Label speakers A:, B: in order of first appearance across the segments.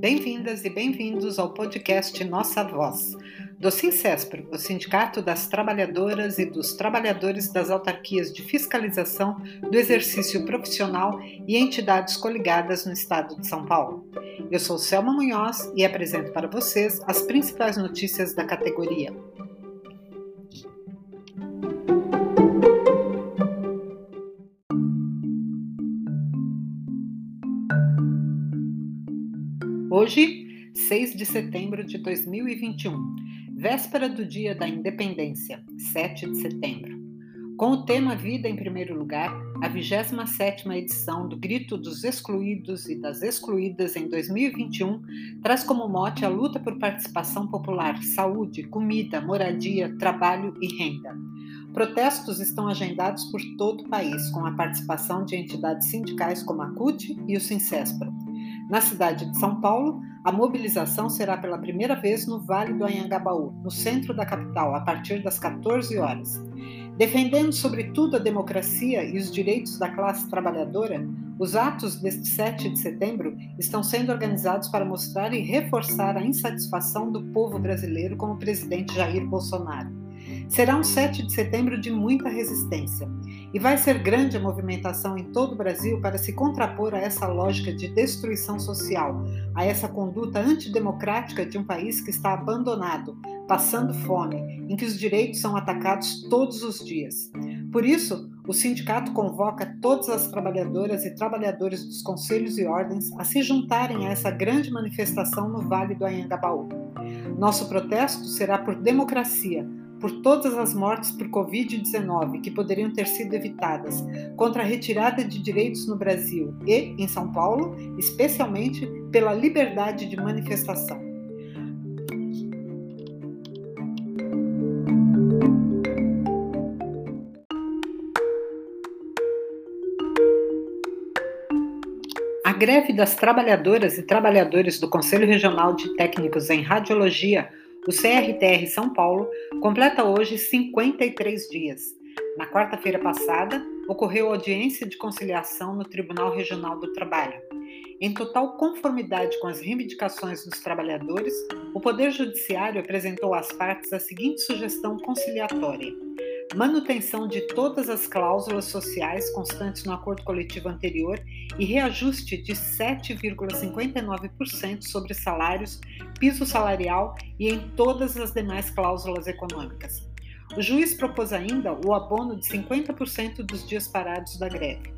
A: Bem-vindas e bem-vindos ao podcast Nossa Voz, do Sincespro, o Sindicato das Trabalhadoras e dos Trabalhadores das Autarquias de Fiscalização do Exercício Profissional e entidades coligadas no Estado de São Paulo. Eu sou Selma Munhoz e apresento para vocês as principais notícias da categoria. Hoje, 6 de setembro de 2021, véspera do Dia da Independência, 7 de setembro. Com o tema Vida em Primeiro Lugar, a 27ª edição do Grito dos Excluídos e das Excluídas em 2021 traz como mote a luta por participação popular, saúde, comida, moradia, trabalho e renda. Protestos estão agendados por todo o país, com a participação de entidades sindicais como a CUT e o Sincespro. Na cidade de São Paulo, a mobilização será pela primeira vez no Vale do Anhangabaú, no centro da capital, a partir das 14 horas. Defendendo sobretudo a democracia e os direitos da classe trabalhadora, os atos deste 7 de setembro estão sendo organizados para mostrar e reforçar a insatisfação do povo brasileiro com o presidente Jair Bolsonaro. Será um 7 de setembro de muita resistência. E vai ser grande a movimentação em todo o Brasil para se contrapor a essa lógica de destruição social, a essa conduta antidemocrática de um país que está abandonado, passando fome, em que os direitos são atacados todos os dias. Por isso, o sindicato convoca todas as trabalhadoras e trabalhadores dos conselhos e ordens a se juntarem a essa grande manifestação no Vale do Anhangabaú. Nosso protesto será por democracia, por todas as mortes por Covid-19 que poderiam ter sido evitadas, contra a retirada de direitos no Brasil e, em São Paulo, especialmente pela liberdade de manifestação. A greve das trabalhadoras e trabalhadores do Conselho Regional de Técnicos em Radiologia o CRTR São Paulo completa hoje 53 dias. Na quarta-feira passada, ocorreu audiência de conciliação no Tribunal Regional do Trabalho. Em total conformidade com as reivindicações dos trabalhadores, o Poder Judiciário apresentou às partes a seguinte sugestão conciliatória: manutenção de todas as cláusulas sociais constantes no acordo coletivo anterior e reajuste de 7,59% sobre salários, piso salarial e em todas as demais cláusulas econômicas. O juiz propôs ainda o abono de 50% dos dias parados da greve.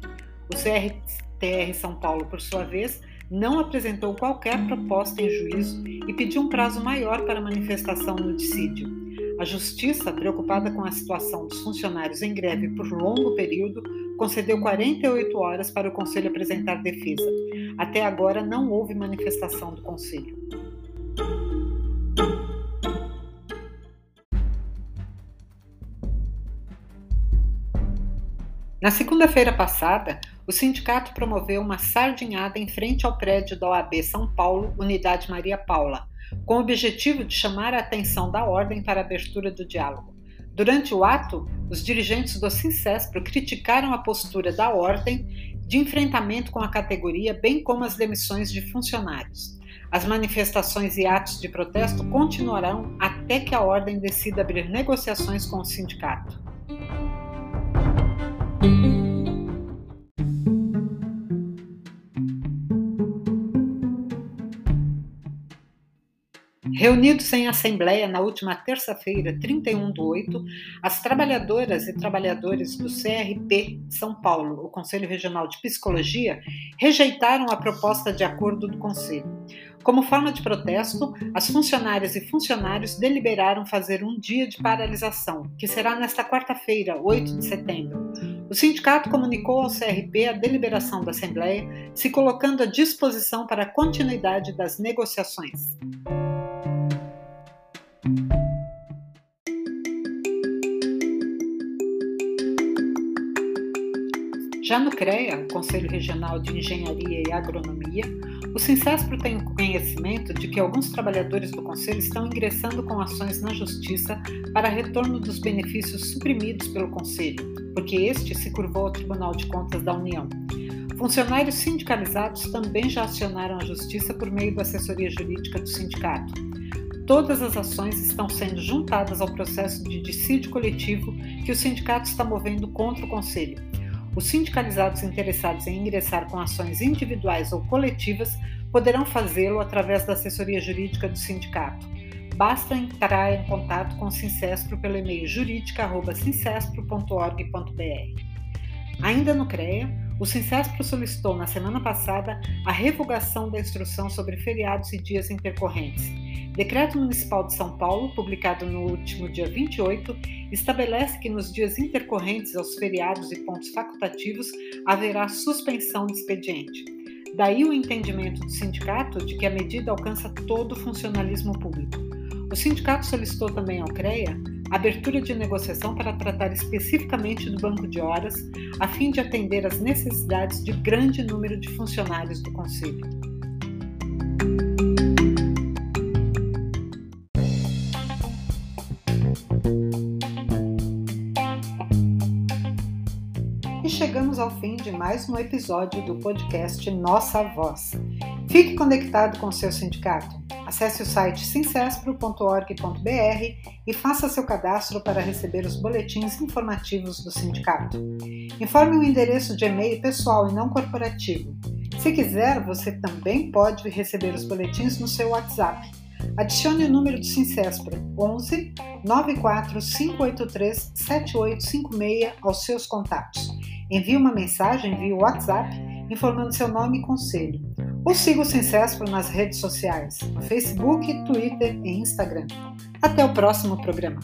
A: O CRTR São Paulo, por sua vez, não apresentou qualquer proposta em juízo e pediu um prazo maior para manifestação no dissídio. A Justiça, preocupada com a situação dos funcionários em greve por longo período, concedeu 48 horas para o Conselho apresentar defesa. Até agora não houve manifestação do Conselho. Na segunda-feira passada, o sindicato promoveu uma sardinhada em frente ao prédio da OAB São Paulo, Unidade Maria Paula, com o objetivo de chamar a atenção da ordem para a abertura do diálogo. Durante o ato, os dirigentes do Sincespro criticaram a postura da ordem de enfrentamento com a categoria, bem como as demissões de funcionários. As manifestações e atos de protesto continuarão até que a ordem decida abrir negociações com o sindicato. Reunidos em assembleia na última terça-feira, 31 do 8, as trabalhadoras e trabalhadores do CRP São Paulo, o Conselho Regional de Psicologia, rejeitaram a proposta de acordo do Conselho. Como forma de protesto, as funcionárias e funcionários deliberaram fazer um dia de paralisação, que será nesta quarta-feira, 8 de setembro. O sindicato comunicou ao CRP a deliberação da Assembleia, se colocando à disposição para a continuidade das negociações. Já no CREA, Conselho Regional de Engenharia e Agronomia, o Sincespro tem conhecimento de que alguns trabalhadores do Conselho estão ingressando com ações na Justiça para retorno dos benefícios suprimidos pelo Conselho, porque este se curvou ao Tribunal de Contas da União. Funcionários sindicalizados também já acionaram a justiça por meio da assessoria jurídica do sindicato. Todas as ações estão sendo juntadas ao processo de dissídio coletivo que o sindicato está movendo contra o Conselho. Os sindicalizados interessados em ingressar com ações individuais ou coletivas poderão fazê-lo através da assessoria jurídica do sindicato. Basta entrar em contato com o Sincespro pelo e-mail jurídica.sincespro.org.br. Ainda no CREA, o Sincespro solicitou na semana passada a revogação da instrução sobre feriados e dias intercorrentes. Decreto Municipal de São Paulo, publicado no último dia 28, estabelece que nos dias intercorrentes aos feriados e pontos facultativos haverá suspensão de expediente. Daí o entendimento do sindicato de que a medida alcança todo o funcionalismo público. O sindicato solicitou também ao CREA abertura de negociação para tratar especificamente do banco de horas, a fim de atender às necessidades de grande número de funcionários do Conselho. E chegamos ao fim de mais um episódio do podcast Nossa Voz. Fique conectado com seu sindicato. Acesse o site sincespro.org.br e faça seu cadastro para receber os boletins informativos do sindicato. Informe o endereço de e-mail pessoal e não corporativo. Se quiser, você também pode receber os boletins no seu WhatsApp. Adicione o número do Sincespro 11 94 583 7856 aos seus contatos. Envie uma mensagem via WhatsApp informando seu nome e conselho. Ou siga o Sincespro nas redes sociais, no Facebook, Twitter e Instagram. Até o próximo programa.